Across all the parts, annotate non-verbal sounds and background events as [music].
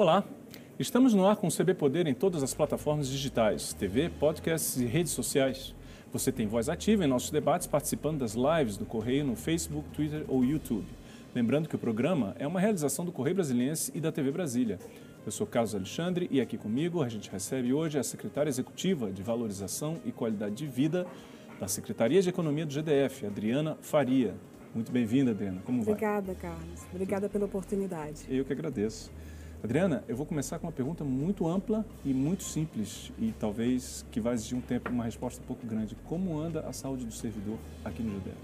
Olá, estamos no ar com o CB Poder em todas as plataformas digitais, TV, podcasts e redes sociais. Você tem voz ativa em nossos debates participando das lives do Correio no Facebook, Twitter ou YouTube. Lembrando que o programa é uma realização do Correio Brasiliense e da TV Brasília. Eu sou Carlos Alexandre e aqui comigo a gente recebe hoje a secretária executiva de Valorização e Qualidade de Vida da Secretaria de Economia do GDF, Adriana Faria. Muito bem-vinda, Adriana. Como vai? Obrigada, Carlos. Obrigada pela oportunidade. Eu que agradeço. Adriana, eu vou começar com uma pergunta muito ampla e muito simples e talvez que vai exigir um tempo, uma resposta um pouco grande. Como anda a saúde do servidor aqui no GDF?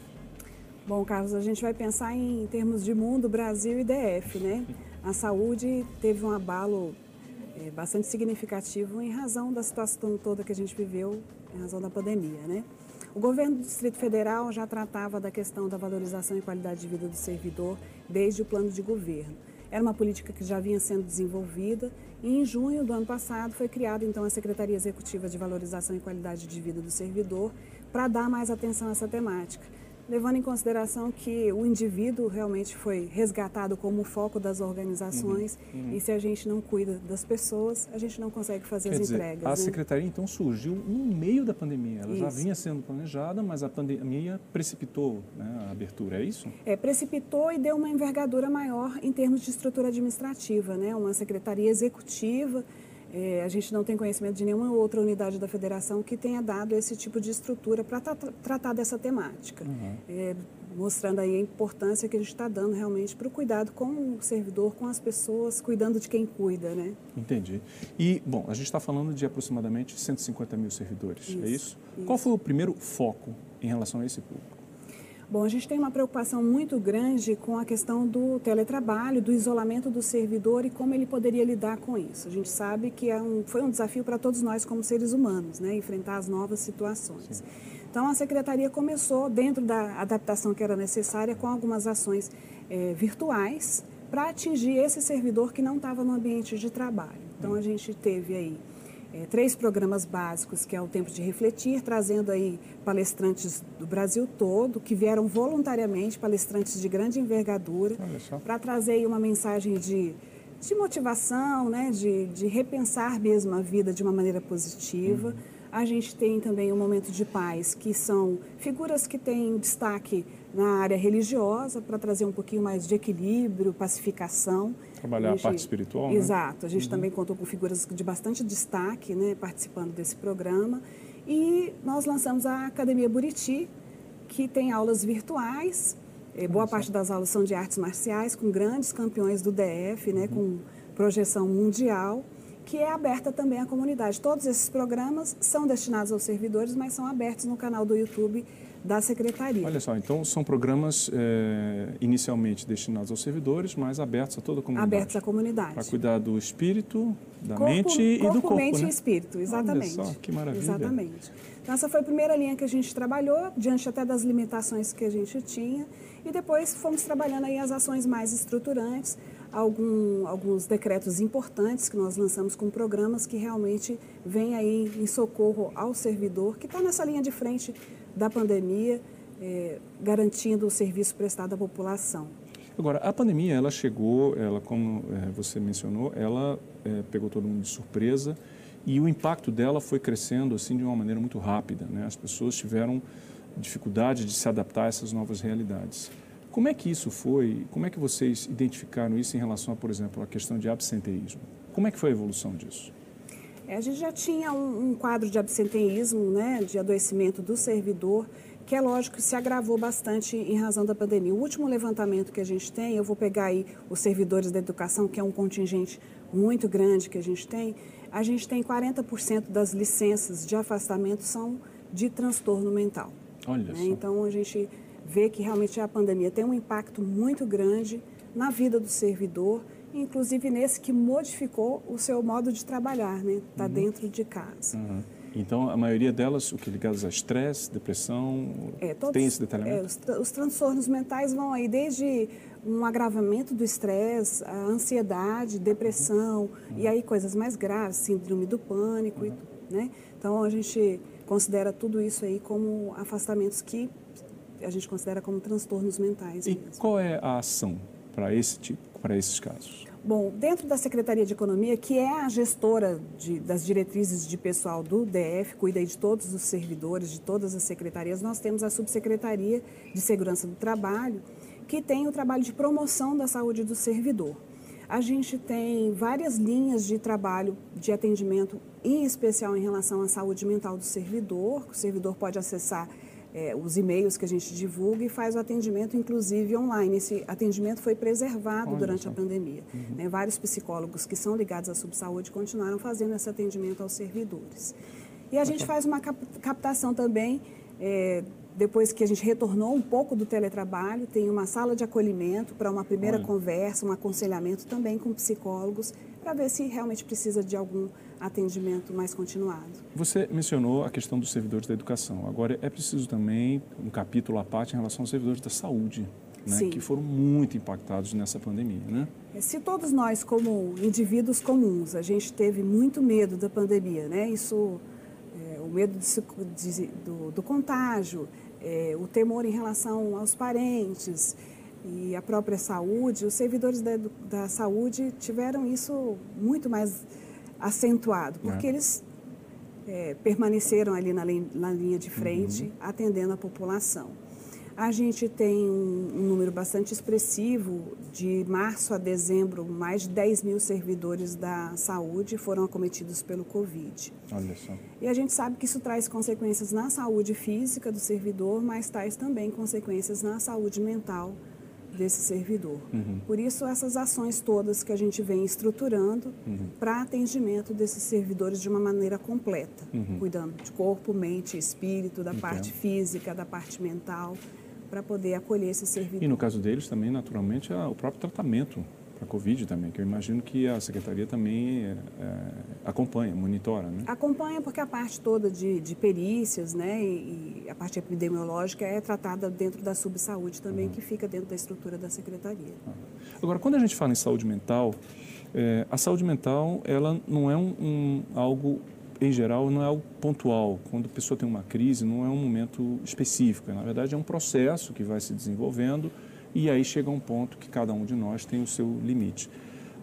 Bom, Carlos, a gente vai pensar em termos de mundo, Brasil e DF, né? A saúde teve um abalo é, bastante significativo em razão da situação toda que a gente viveu, em razão da pandemia, né? O governo do Distrito Federal já tratava da questão da valorização e qualidade de vida do servidor desde o plano de governo. Era uma política que já vinha sendo desenvolvida. E em junho do ano passado foi criada então a Secretaria Executiva de Valorização e Qualidade de Vida do Servidor para dar mais atenção a essa temática levando em consideração que o indivíduo realmente foi resgatado como foco das organizações uhum, uhum. e se a gente não cuida das pessoas, a gente não consegue fazer Quer as dizer, entregas. A né? secretaria então surgiu no meio da pandemia. Ela isso. já vinha sendo planejada, mas a pandemia precipitou né, a abertura, é isso? É, precipitou e deu uma envergadura maior em termos de estrutura administrativa, né? Uma secretaria executiva é, a gente não tem conhecimento de nenhuma outra unidade da federação que tenha dado esse tipo de estrutura para tra tratar dessa temática, uhum. é, mostrando aí a importância que a gente está dando realmente para o cuidado com o servidor, com as pessoas, cuidando de quem cuida, né? Entendi. E, bom, a gente está falando de aproximadamente 150 mil servidores, isso, é isso? isso? Qual foi o primeiro foco em relação a esse público? Bom, a gente tem uma preocupação muito grande com a questão do teletrabalho, do isolamento do servidor e como ele poderia lidar com isso. A gente sabe que é um, foi um desafio para todos nós como seres humanos, né, enfrentar as novas situações. Sim. Então, a secretaria começou, dentro da adaptação que era necessária, com algumas ações é, virtuais para atingir esse servidor que não estava no ambiente de trabalho. Então, a gente teve aí é, três programas básicos, que é o Tempo de Refletir, trazendo aí palestrantes do Brasil todo, que vieram voluntariamente, palestrantes de grande envergadura, para trazer aí uma mensagem de, de motivação, né, de, de repensar mesmo a vida de uma maneira positiva. Uhum. A gente tem também o Momento de Paz, que são figuras que têm destaque na área religiosa, para trazer um pouquinho mais de equilíbrio, pacificação. Trabalhar a, gente, a parte espiritual, né? Exato. A gente uhum. também contou com figuras de bastante destaque né, participando desse programa. E nós lançamos a Academia Buriti, que tem aulas virtuais. Eh, boa parte das aulas são de artes marciais, com grandes campeões do DF, né, uhum. com projeção mundial que é aberta também à comunidade. Todos esses programas são destinados aos servidores, mas são abertos no canal do YouTube da Secretaria. Olha só, então são programas é, inicialmente destinados aos servidores, mas abertos a toda a comunidade. Abertos à comunidade. Para cuidar do espírito, da corpo, mente e do corpo. mente né? e espírito, exatamente. Olha só, que maravilha. Exatamente. Então essa foi a primeira linha que a gente trabalhou, diante até das limitações que a gente tinha, e depois fomos trabalhando aí as ações mais estruturantes, algum, alguns decretos importantes que nós lançamos com programas que realmente vêm aí em socorro ao servidor, que está nessa linha de frente da pandemia, é, garantindo o serviço prestado à população. Agora, a pandemia, ela chegou, ela, como é, você mencionou, ela é, pegou todo mundo de surpresa e o impacto dela foi crescendo assim de uma maneira muito rápida. Né? As pessoas tiveram dificuldade de se adaptar a essas novas realidades. Como é que isso foi? Como é que vocês identificaram isso em relação a, por exemplo, a questão de absenteísmo? Como é que foi a evolução disso? É, a gente já tinha um, um, quadro de absenteísmo, né, de adoecimento do servidor, que é lógico que se agravou bastante em razão da pandemia. O último levantamento que a gente tem, eu vou pegar aí os servidores da educação, que é um contingente muito grande que a gente tem, a gente tem 40% das licenças de afastamento são de transtorno mental. Olha né? só. Então a gente vê que realmente a pandemia tem um impacto muito grande na vida do servidor, inclusive nesse que modificou o seu modo de trabalhar, né? Está uhum. dentro de casa. Uhum. Então, a maioria delas, o que ligadas a estresse, depressão, é, todos, tem esse detalhamento? É, os, os, transtornos mentais vão aí desde um agravamento do estresse, a ansiedade, depressão, uhum. e aí coisas mais graves, síndrome do pânico, e, né? Então, a gente considera tudo isso aí como afastamentos que a gente considera como transtornos mentais. E mesmo. qual é a ação para esse tipo, para esses casos? Bom, dentro da Secretaria de Economia, que é a gestora de, das diretrizes de pessoal do DF, cuida de todos os servidores, de todas as secretarias, nós temos a Subsecretaria de Segurança do Trabalho, que tem o trabalho de promoção da saúde do servidor. A gente tem várias linhas de trabalho de atendimento, em especial em relação à saúde mental do servidor. O servidor pode acessar é, os e-mails que a gente divulga e faz o atendimento, inclusive online. Esse atendimento foi preservado Olha durante a pandemia. Uhum. Né? Vários psicólogos que são ligados à subsaúde continuaram fazendo esse atendimento aos servidores. E a gente faz uma captação também, é, depois que a gente retornou um pouco do teletrabalho, tem uma sala de acolhimento para uma primeira Olha. conversa, um aconselhamento também com psicólogos, para ver se realmente precisa de algum atendimento mais continuado. Você mencionou a questão dos servidores da educação. Agora, é preciso também um capítulo à parte em relação aos servidores da saúde. Né, que foram muito impactados nessa pandemia, né? É, se todos nós, como indivíduos comuns, a gente teve muito medo da pandemia, né? Isso, é, o medo de, de, do, do, contágio, é, o temor em relação aos parentes e a própria saúde, os servidores da, da saúde tiveram isso muito mais acentuado, porque é. eles é, permaneceram ali na, na, linha de frente, uhum. atendendo a população. A gente tem um, um, número bastante expressivo, de março a dezembro, mais de 10 mil servidores da saúde foram acometidos pelo Covid. Olha só. E a gente sabe que isso traz consequências na saúde física do servidor, mas traz também consequências na saúde mental desse servidor. Uhum. Por isso, essas ações todas que a gente vem estruturando uhum. para atendimento desses servidores de uma maneira completa, uhum. cuidando de corpo, mente, espírito, da Entendo. parte física, da parte mental, para poder acolher esse servidor. E no caso deles também, naturalmente, é o próprio tratamento para a Covid também, que eu imagino que a Secretaria também é, é, acompanha, monitora, né? Acompanha porque a parte toda de, de perícias, né, e, e, a parte epidemiológica é tratada dentro da subsaúde também, uhum. que fica dentro da estrutura da Secretaria. Ah. Agora, quando a gente fala em saúde mental, é, a saúde mental, ela não é um, um, algo, em geral, não é algo pontual. Quando a pessoa tem uma crise, não é um momento específico. Na verdade, é um processo que vai se desenvolvendo e aí chega um ponto que cada um de nós tem o seu limite.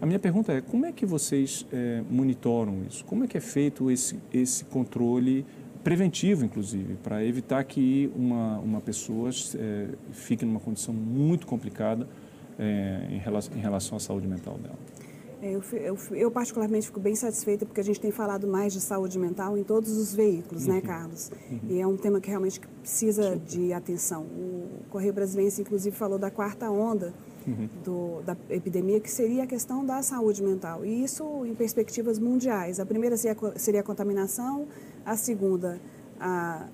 A minha pergunta é, como é que vocês é, monitoram isso? Como é que é feito esse, esse controle preventivo, inclusive, para evitar que uma, uma pessoa é, fique numa condição muito complicada é, em, relação, em relação à saúde mental dela? É, eu, eu, eu, particularmente fico bem satisfeita porque a gente tem falado mais de saúde mental em todos os veículos, né, uhum. né, Carlos? Uhum. E é um tema que realmente precisa de atenção. O Correio Brasileiro, inclusive, falou da quarta onda uhum. do, da epidemia, que seria a questão da saúde mental. E isso em perspectivas mundiais. A primeira seria, seria a contaminação, a segunda, a,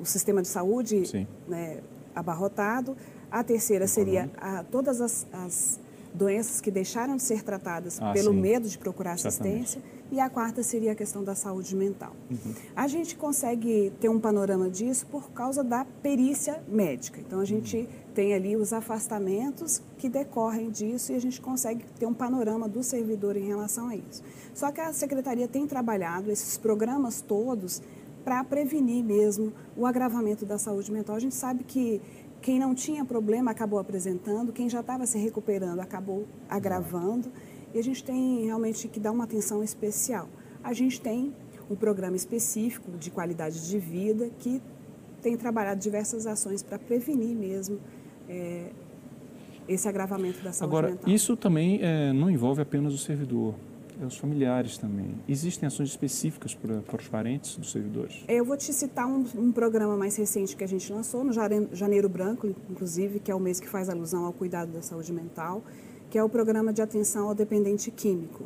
o sistema de saúde né, abarrotado, a terceira seria a, todas as, as doenças que deixaram de ser tratadas ah, pelo sim. medo de procurar assistência. Exatamente. E a quarta seria a questão da saúde mental. Uhum. A gente consegue ter um panorama disso por causa da perícia médica. Então, a gente uhum. tem ali os afastamentos que decorrem disso e a gente consegue ter um panorama do servidor em relação a isso. Só que a secretaria tem trabalhado esses programas todos para prevenir mesmo o agravamento da saúde mental. A gente sabe que quem não tinha problema acabou apresentando, quem já estava se recuperando acabou agravando. E a gente tem realmente que dar uma atenção especial. A gente tem um programa específico de qualidade de vida que tem trabalhado diversas ações para prevenir mesmo é, esse agravamento da saúde Agora, mental. isso também é, não envolve apenas o servidor é os familiares também. Existem ações específicas para, para os parentes dos servidores? Eu vou te citar um, um, programa mais recente que a gente lançou, no Janeiro Branco, inclusive, que é o mês que faz alusão ao cuidado da saúde mental, que é o programa de atenção ao dependente químico,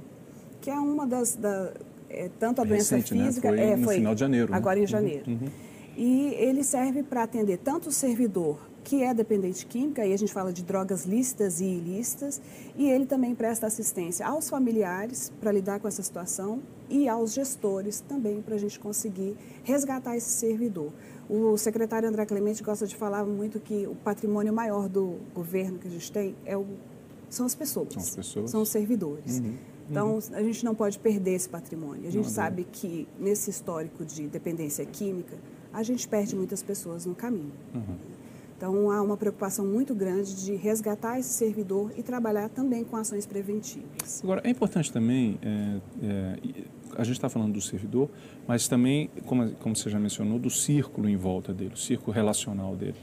que é uma das... Da, é, tanto a é doença recente, né? física... Né? Foi é, no foi final de janeiro. Né? Agora né? em janeiro. Uhum, uhum. E ele serve para atender tanto o servidor que é dependente química, aí a gente fala de drogas lícitas e ilícitas, e ele também presta assistência aos familiares para lidar com essa situação e aos gestores também para a gente conseguir resgatar esse servidor. O secretário André Clemente gosta de falar muito que o patrimônio maior do governo que a gente tem é o, são as pessoas, são, as pessoas. são os servidores. Uhum. Então, uhum. a gente não pode perder esse patrimônio. A gente não, sabe não. que nesse histórico de dependência química, a gente perde muitas pessoas no caminho. Uhum. Então, há uma preocupação muito grande de resgatar esse servidor e trabalhar também com ações preventivas. Agora, é importante também, é, é, a gente está falando do servidor, mas também, como, como você já mencionou, do círculo em volta dele, o círculo relacional dele.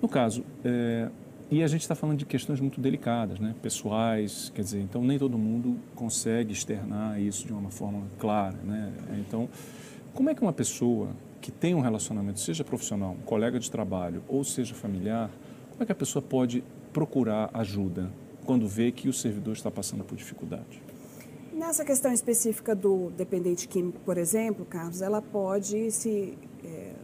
No caso, é, e a gente está falando de questões muito delicadas, né? pessoais, quer dizer, então nem todo mundo consegue externar isso de uma forma clara. Né? Então, como é que uma pessoa que tem um relacionamento, seja profissional, um colega de trabalho ou seja familiar, como é que a pessoa pode procurar ajuda quando vê que o servidor está passando por dificuldade? Nessa questão específica do dependente químico, por exemplo, Carlos, ela pode se é,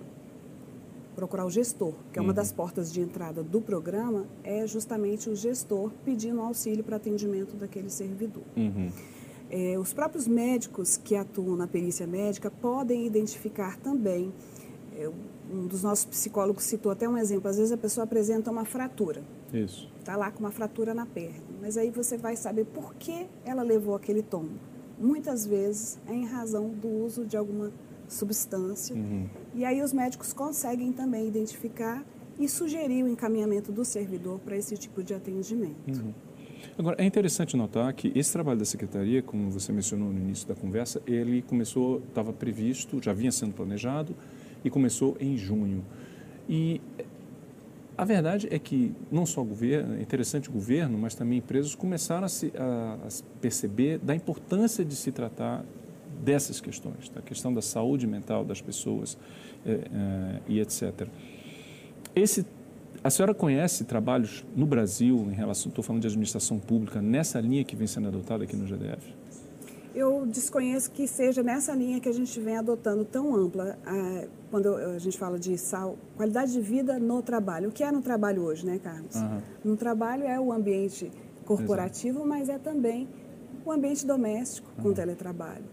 procurar o gestor, que é uma uhum. das portas de entrada do programa, é justamente o gestor pedindo auxílio para atendimento daquele servidor. Uhum. É, os próprios médicos que atuam na perícia médica podem identificar também. É, um dos nossos psicólogos citou até um exemplo. Às vezes a pessoa apresenta uma fratura. Isso. Está lá com uma fratura na perna. Mas aí você vai saber por que ela levou aquele tombo. Muitas vezes é em razão do uso de alguma substância. Uhum. E aí os médicos conseguem também identificar e sugerir o encaminhamento do servidor para esse tipo de atendimento. Uhum. Agora, é interessante notar que esse trabalho da Secretaria, como você mencionou no início da conversa, ele começou, estava previsto, já vinha sendo planejado e começou em junho. E a verdade é que não só o governo, é interessante o governo, mas também empresas começaram a, se, a, a perceber da importância de se tratar dessas questões, da questão da saúde mental das pessoas é, é, e etc. Esse a senhora conhece trabalhos no Brasil em relação, estou falando de administração pública, nessa linha que vem sendo adotada aqui no GDF? Eu desconheço que seja nessa linha que a gente vem adotando tão ampla, quando a gente fala de sal, qualidade de vida no trabalho. O que é no trabalho hoje, né, Carlos? Uhum. No trabalho é o ambiente corporativo, Exato. mas é também o ambiente doméstico uhum. com teletrabalho.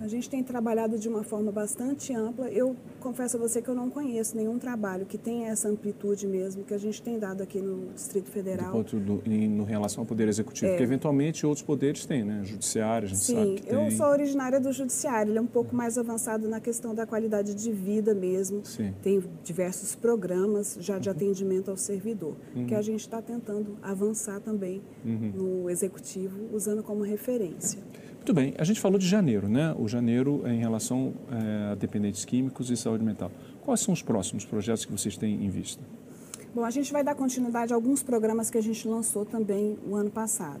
A gente tem trabalhado de uma forma bastante ampla. Eu confesso a você que eu não conheço nenhum trabalho que tenha essa amplitude mesmo que a gente tem dado aqui no Distrito Federal. Do, do, em, no relação ao Poder Executivo, é. porque eventualmente outros poderes têm, né? Judiciário, a gente Sim, sabe que eu tem. sou originária do Judiciário, ele é um pouco mais avançado na questão da qualidade de vida mesmo. Sim. Tem diversos programas já de uhum. atendimento ao servidor, uhum. que a gente está tentando avançar também uhum. no Executivo, usando como referência. Muito bem, a gente falou de janeiro, né? O janeiro em relação é, a dependentes químicos e saúde mental. Quais são os próximos projetos que vocês têm em vista? Bom, a gente vai dar continuidade a alguns programas que a gente lançou também o ano passado.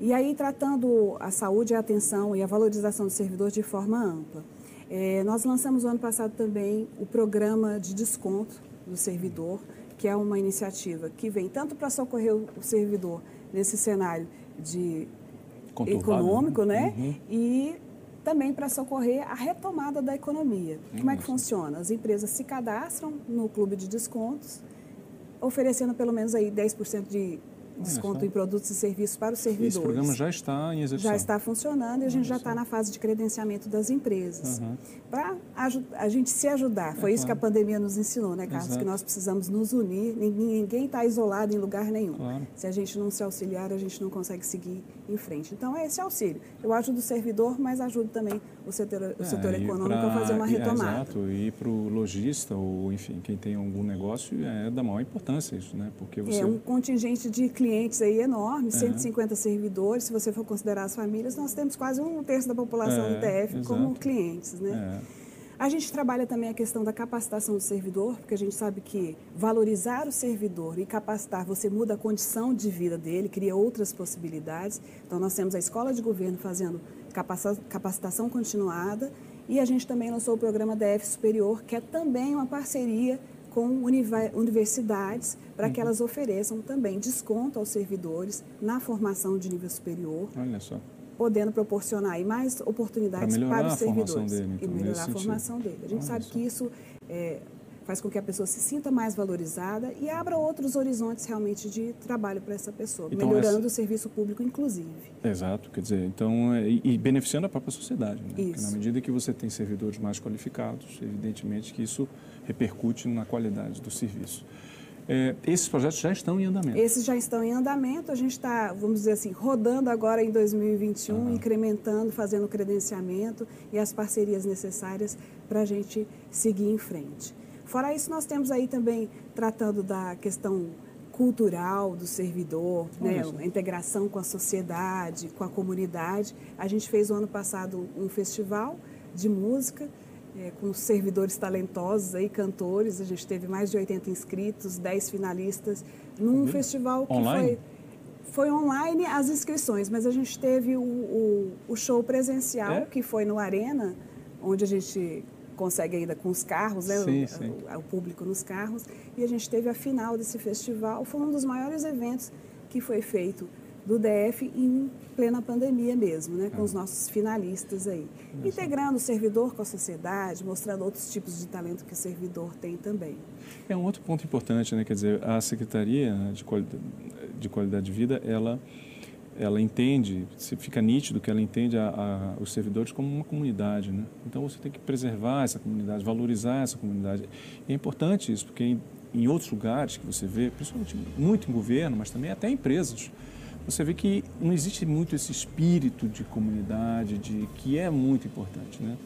E aí, tratando a saúde, a atenção e a valorização do servidor de forma ampla. É, nós lançamos o ano passado também o programa de desconto do servidor, que é uma iniciativa que vem tanto para socorrer o servidor nesse cenário de econômico, né? Uhum. E também para socorrer a retomada da economia. Como é que funciona? As empresas se cadastram no clube de descontos, oferecendo pelo menos aí 10% de desconto em produtos e serviços para os servidores. Esse programa já está em execução. Já está funcionando e a gente já está na fase de credenciamento das empresas. Uhum. Para a gente se ajudar. Foi é, isso claro. que a pandemia nos ensinou, né, Carlos? Exato. Que nós precisamos nos unir. Ninguém está isolado em lugar nenhum. Claro. Se a gente não se auxiliar, a gente não consegue seguir em frente. Então, é esse auxílio. Eu ajudo o servidor, mas ajudo também o setor, o é, setor econômico pra, a fazer uma retomada. exato. E para o lojista, ou enfim, quem tem algum negócio, é da maior importância isso, né? Porque você... É um contingente de clientes aí enorme, uhum. 150 servidores, se você for considerar as famílias, nós temos quase um terço da população é, do TF exato. como clientes, né? É. A gente trabalha também a questão da capacitação do servidor, porque a gente sabe que valorizar o servidor e capacitar, você muda a condição de vida dele, cria outras possibilidades. Então, nós temos a escola de governo fazendo capacitação continuada e a gente também lançou o programa DF Superior, que é também uma parceria com universidades para que uhum. elas ofereçam também desconto aos servidores na formação de nível superior. Olha só. Podendo proporcionar mais oportunidades para os servidores. Dele, então, e melhorar a formação dele. A gente Olha sabe só. que isso é, faz com que a pessoa se sinta mais valorizada e abra outros horizontes realmente de trabalho para essa pessoa, então, melhorando essa... o serviço público, inclusive. Exato, quer dizer, então, é, e, e beneficiando a própria sociedade. Né? Isso. Porque na medida que você tem servidores mais qualificados, evidentemente que isso repercute na qualidade do serviço. É, esses projetos já estão em andamento? Esses já estão em andamento. A gente está, vamos dizer assim, rodando agora em 2021, uhum. incrementando, fazendo o credenciamento e as parcerias necessárias para a gente seguir em frente. Fora isso, nós temos aí também tratando da questão cultural do servidor, né, a integração com a sociedade, com a comunidade. A gente fez o ano passado um festival de música é, com servidores talentosos aí, cantores. A gente teve mais de 80 inscritos, 10 finalistas num festival que online? foi foi online as inscrições, mas a gente teve o, o, o show presencial É? que foi no Arena, onde a gente consegue ainda com os carros, né, Sim, o, sim. o- o público nos carros, e a gente teve a final desse festival. Foi um dos maiores eventos que foi feito do DF em plena pandemia mesmo, né, com os nossos finalistas aí. Integrando o servidor com a sociedade, mostrando outros tipos de talento que o servidor tem também. É um outro ponto importante, né? Quer dizer, a Secretaria de Qualidade de, qualidade de Vida, ela, ela entende, fica nítido que ela entende a, a, os servidores como uma comunidade, né? Então você tem que preservar essa comunidade, valorizar essa comunidade. E é importante isso, porque em, em outros lugares que você vê, principalmente muito em governo, mas também até em empresas, você vê que não existe muito esse espírito de comunidade, de que é muito importante, né?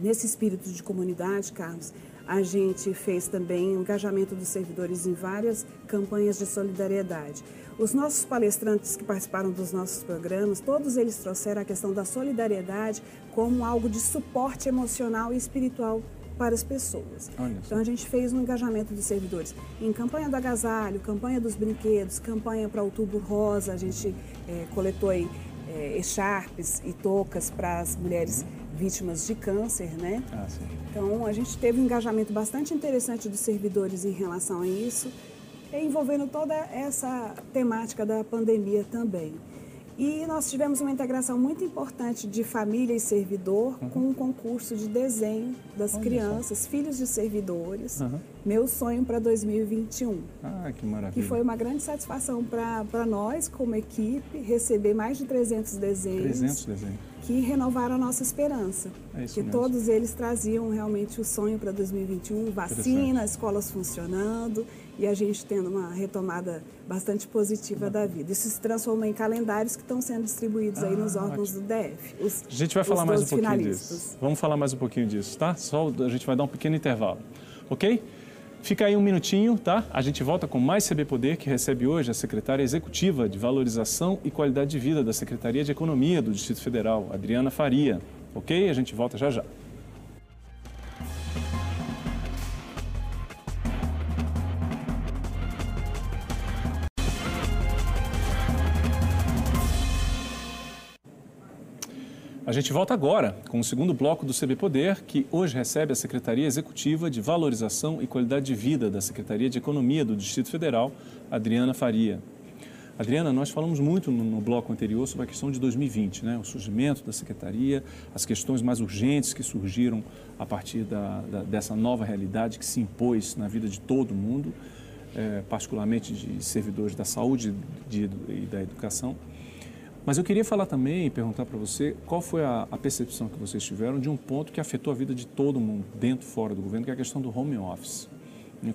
Nesse espírito de comunidade, Carlos, a gente fez também o engajamento dos servidores em várias campanhas de solidariedade. Os nossos palestrantes que participaram dos nossos programas, todos eles trouxeram a questão da solidariedade como algo de suporte emocional e espiritual para as pessoas. Então a gente fez um engajamento dos servidores em campanha do agasalho, campanha dos brinquedos, campanha para o Outubro Rosa, a gente eh, coletou aí eh, echarpes e toucas para as mulheres vítimas de câncer, né? Ah, sim. Então, a gente teve um engajamento bastante interessante dos servidores em relação a isso, envolvendo toda essa temática da pandemia também. E nós tivemos uma integração muito importante de família e servidor com um concurso de desenho das Olha só. crianças, filhos de servidores. Aham. Meu sonho para 2021 Ah, que maravilha. que foi uma grande satisfação para nós, como equipe, receber mais de 300 desenhos 300 desenhos. Que renovaram a nossa esperança. É que todos eles traziam realmente o sonho para 2021, vacina, escolas funcionando e a gente tendo uma retomada bastante positiva da vida. Isso se transformou em calendários que estão sendo distribuídos aí nos Ah, órgãos do DF. Os, A gente vai falar mais um 12 pouquinho finalistas. disso. Vamos falar mais um pouquinho disso, tá? Só a gente vai dar um pequeno intervalo, ok? Fica aí um minutinho, tá? A gente volta com mais CB Poder, que recebe hoje a secretária executiva de Valorização e Qualidade de Vida da Secretaria de Economia do Distrito Federal, Adriana Faria. Ok? A gente volta já já. A gente volta agora com o segundo bloco do CB Poder, que hoje recebe a Secretaria Executiva de Valorização e Qualidade de Vida da Secretaria de Economia do Distrito Federal, Adriana Faria. Adriana, nós falamos muito no, bloco anterior sobre a questão de 2020, né? o surgimento da Secretaria, as questões mais urgentes que surgiram a partir da, da, dessa nova realidade que se impôs na vida de todo mundo, eh, particularmente de servidores da saúde de- e da educação. Mas eu queria falar também e perguntar para você qual foi a, a percepção que vocês tiveram de um ponto que afetou a vida de todo mundo, dentro e fora do governo, que é a questão do home office.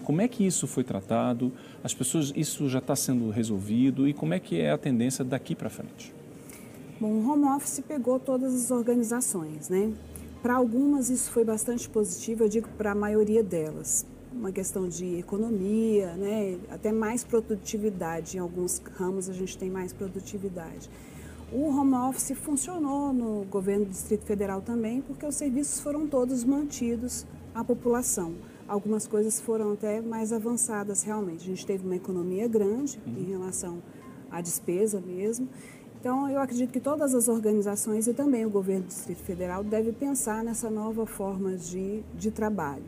Como é que isso foi tratado? As pessoas, isso já está sendo resolvido e como é que é a tendência daqui para frente? Bom, o home office pegou todas as organizações, né? Para algumas isso foi bastante positivo, eu digo para a maioria delas. Uma questão de economia, né? até mais produtividade. Em alguns ramos a gente tem mais produtividade. O home office funcionou no governo do Distrito Federal também, porque os serviços foram todos mantidos à população. Algumas coisas foram até mais avançadas realmente. A gente teve uma economia grande em relação à despesa mesmo. Então, eu acredito que todas as organizações e também o governo do Distrito Federal devem pensar nessa nova forma de, de trabalho.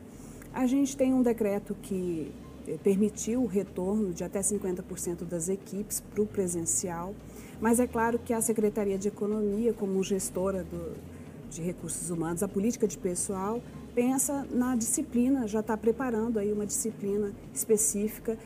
A gente tem um decreto que eh, permitiu o retorno de até 50% das equipes para o presencial, mas é claro que a Secretaria de Economia, como gestora do, de recursos humanos, a política de pessoal, pensa na disciplina, já está preparando aí uma disciplina específica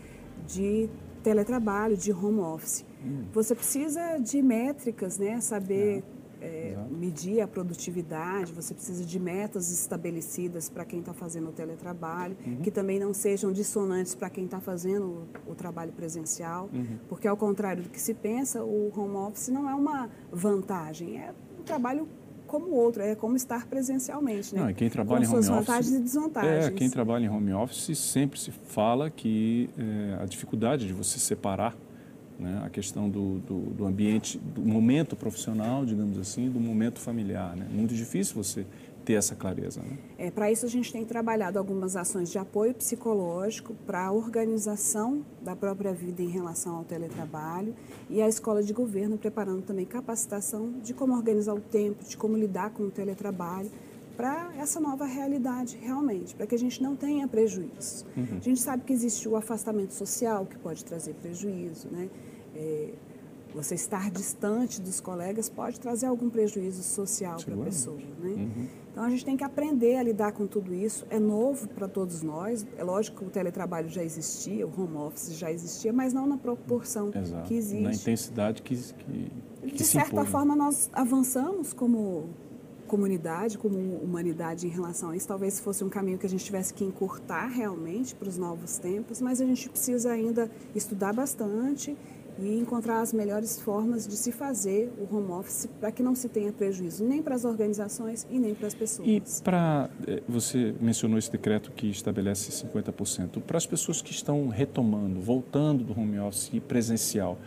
de teletrabalho, de home office. Você precisa de métricas, né? Saber é, exato. medir a produtividade, você precisa de metas estabelecidas para quem está fazendo o teletrabalho, que também não sejam dissonantes para quem está fazendo o, o trabalho presencial, porque ao contrário do que se pensa, o home office não é uma vantagem, é um trabalho como outro, é como estar presencialmente, né? Não, e quem trabalha Com em home suas office, vantagens e desvantagens. É, quem trabalha em home office sempre se fala que é, a dificuldade de você separar né, a questão do, do, do, ambiente, do momento profissional, digamos assim, do momento familiar. Né? Muito difícil você ter essa clareza. Né? É, para isso, a gente tem trabalhado algumas ações de apoio psicológico para a organização da própria vida em relação ao teletrabalho e a escola de governo preparando também capacitação de como organizar o tempo, de como lidar com o teletrabalho para essa nova realidade realmente, para que a gente não tenha prejuízo. Uhum. A gente sabe que existe o afastamento social que pode trazer prejuízo, né? É, você estar distante dos colegas pode trazer algum prejuízo social para a pessoa. Né? Uhum. Então a gente tem que aprender a lidar com tudo isso. É novo para todos nós. É lógico que o teletrabalho já existia, o home office já existia, mas não na proporção Exato. que existe. Na intensidade que, que, que De certa impõe. forma, nós avançamos como comunidade, como humanidade em relação a isso. Talvez fosse um caminho que a gente tivesse que encurtar realmente para os novos tempos, mas a gente precisa ainda estudar bastante e encontrar as melhores formas de se fazer o home office para que não se tenha prejuízo nem para as organizações e nem para as pessoas. E para eh, você mencionou esse decreto que estabelece 50% para as pessoas que estão retomando, voltando do home office presencial.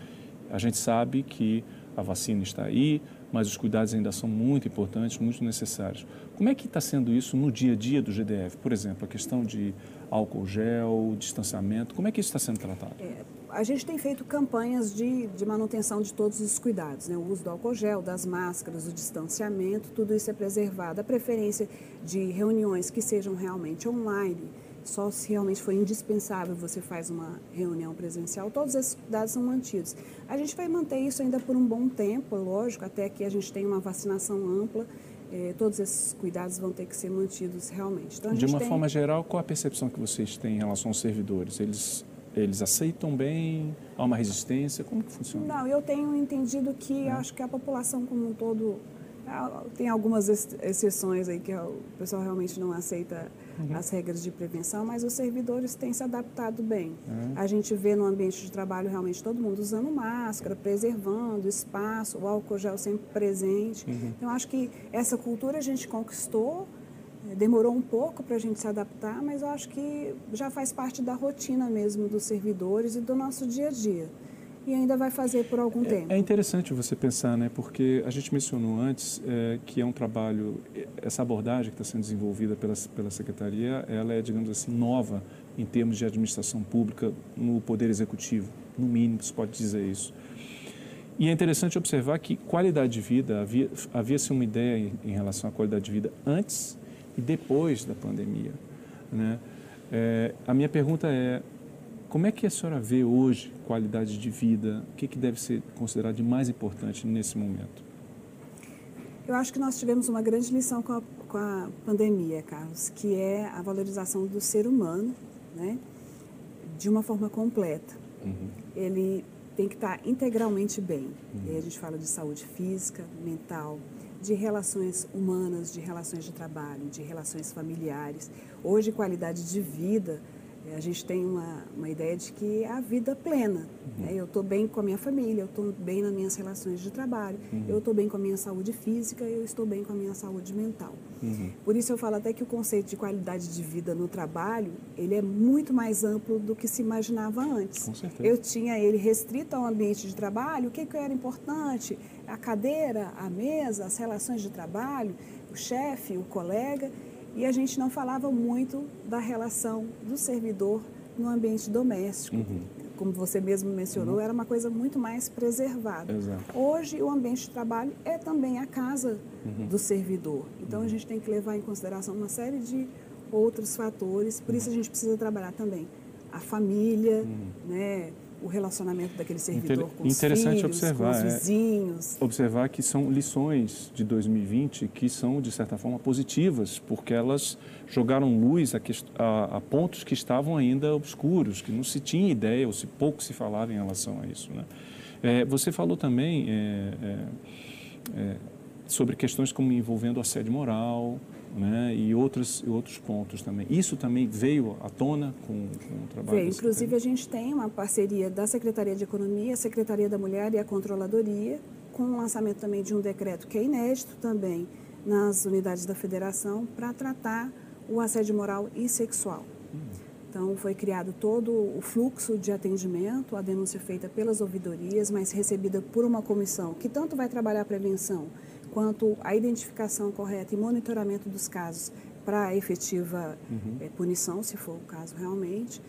A gente sabe que a vacina está aí, mas os cuidados ainda são muito importantes, muito necessários. Como é que está sendo isso no dia a dia do GDF? Por exemplo, a questão de álcool gel, distanciamento, como é que isso está sendo tratado? É, a gente tem feito campanhas de, de manutenção de todos os cuidados, né? o uso do álcool gel, das máscaras, o distanciamento, tudo isso é preservado. A preferência de reuniões que sejam realmente online, só se realmente for indispensável você faz uma reunião presencial, todos esses cuidados são mantidos. A gente vai manter isso ainda por um bom tempo, lógico, até que a gente tenha uma vacinação ampla, eh, todos esses cuidados vão ter que ser mantidos realmente. Então, De uma tem... forma geral, qual a percepção que vocês têm em relação aos servidores? Eles eles aceitam bem? Há uma resistência? Como que funciona? Não, eu tenho entendido que é. acho que a população como um todo ah, tem algumas exceções aí que o pessoal realmente não aceita uhum. as regras de prevenção, mas os servidores têm se adaptado bem. Uhum. A gente vê no ambiente de trabalho realmente todo mundo usando máscara, preservando espaço, o álcool gel sempre presente. Uhum. Então, acho que essa cultura a gente conquistou, demorou um pouco para a gente se adaptar, mas eu acho que já faz parte da rotina mesmo dos servidores e do nosso dia a dia e ainda vai fazer por algum é, tempo. É interessante você pensar, né? Porque a gente mencionou antes é, que é um trabalho, essa abordagem que está sendo desenvolvida pela, pela secretaria, ela é, digamos assim, nova em termos de administração pública no poder executivo, no mínimo se pode dizer isso. E é interessante observar que qualidade de vida havia havia-se uma ideia em, em relação à qualidade de vida antes e depois da pandemia, né? É, a minha pergunta é como é que a senhora vê hoje qualidade de vida? O que, que deve ser considerado de mais importante nesse momento? Eu acho que nós tivemos uma grande lição com a, com a pandemia, Carlos, que é a valorização do ser humano, né, de uma forma completa. Uhum. Ele tem que estar integralmente bem. Uhum. E aí a gente fala de saúde física, mental, de relações humanas, de relações de trabalho, de relações familiares. Hoje, qualidade de vida a gente tem uma, uma ideia de que é a vida plena. Uhum. Né? Eu estou bem com a minha família, eu estou bem nas minhas relações de trabalho, uhum. eu estou bem com a minha saúde física, eu estou bem com a minha saúde mental. Uhum. Por isso eu falo até que o conceito de qualidade de vida no trabalho, ele é muito mais amplo do que se imaginava antes. Com certeza. Eu tinha ele restrito ao ambiente de trabalho, o que, que era importante? A cadeira, a mesa, as relações de trabalho, o chefe, o colega e a gente não falava muito da relação do servidor no ambiente doméstico. Uhum. Como você mesmo mencionou, uhum. era uma coisa muito mais preservada. Exato. Hoje, o ambiente de trabalho é também a casa uhum. do servidor. Então, a uhum. gente tem que levar em consideração uma série de outros fatores. Por isso, a gente precisa trabalhar também a família, uhum. né? O relacionamento daquele servidor com os Interessante filhos, observar, com os vizinhos. É, observar que são lições de 2020 que são, de certa forma, positivas, porque elas jogaram luz a, a, a, pontos que estavam ainda obscuros, que não se tinha ideia ou se pouco se falava em relação a isso. Né? É, você falou também é, é, é sobre questões como envolvendo assédio moral, né, e outros, outros pontos também. Isso também veio à tona com, com o trabalho Veio. Inclusive, a gente tem uma parceria da Secretaria de Economia, Secretaria da Mulher e a Controladoria, com o lançamento também de um decreto que é inédito também nas unidades da federação para tratar o assédio moral e sexual. Então, foi criado todo o fluxo de atendimento, a denúncia feita pelas ouvidorias, mas recebida por uma comissão que tanto vai trabalhar a prevenção quanto a identificação correta e monitoramento dos casos para a efetiva uhum. é, punição, se for o caso realmente,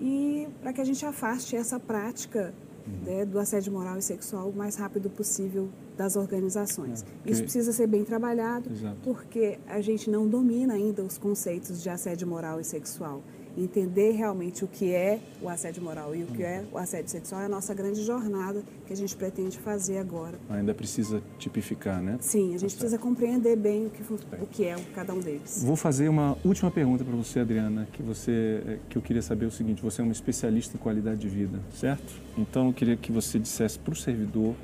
e para que a gente afaste essa prática uhum. né, do assédio moral e sexual o mais rápido possível das organizações. É, Isso precisa ser bem trabalhado, Exato. porque a gente não domina ainda os conceitos de assédio moral e sexual entender realmente o que é o assédio moral e o que é o assédio sexual é a nossa grande jornada que a gente pretende fazer agora. Ainda precisa tipificar, né? Sim, a gente tá precisa compreender bem o que, o que é cada um deles. Vou fazer uma última pergunta para você, Adriana, que você é, que eu queria saber o seguinte: você é uma especialista em qualidade de vida, certo? Então eu queria que você dissesse para o servidor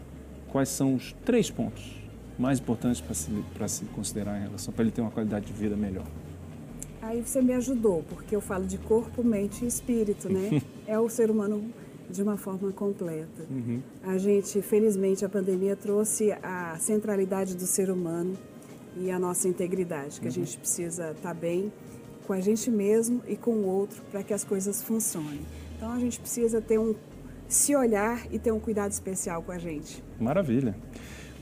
quais são os três pontos mais importantes para se, se considerar em relação para ele ter uma qualidade de vida melhor. Aí você me ajudou, porque eu falo de corpo, mente e espírito, né? [laughs] é o ser humano de uma forma completa. Uhum. A gente, felizmente, a pandemia trouxe a centralidade do ser humano e a nossa integridade, que uhum. a gente precisa estar tá bem com a gente mesmo e com o outro para que as coisas funcionem. Então a gente precisa ter um se olhar e ter um cuidado especial com a gente. Maravilha.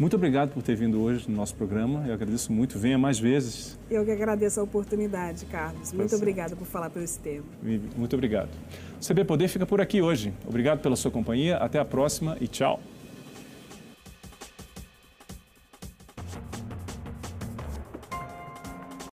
Muito obrigado por ter vindo hoje no nosso programa. Eu agradeço muito. Venha mais vezes. Eu que agradeço a oportunidade, Carlos. Muito obrigada por falar por esse tema. Muito obrigado. O CB Poder fica por aqui hoje. Obrigado pela sua companhia. Até a próxima e tchau.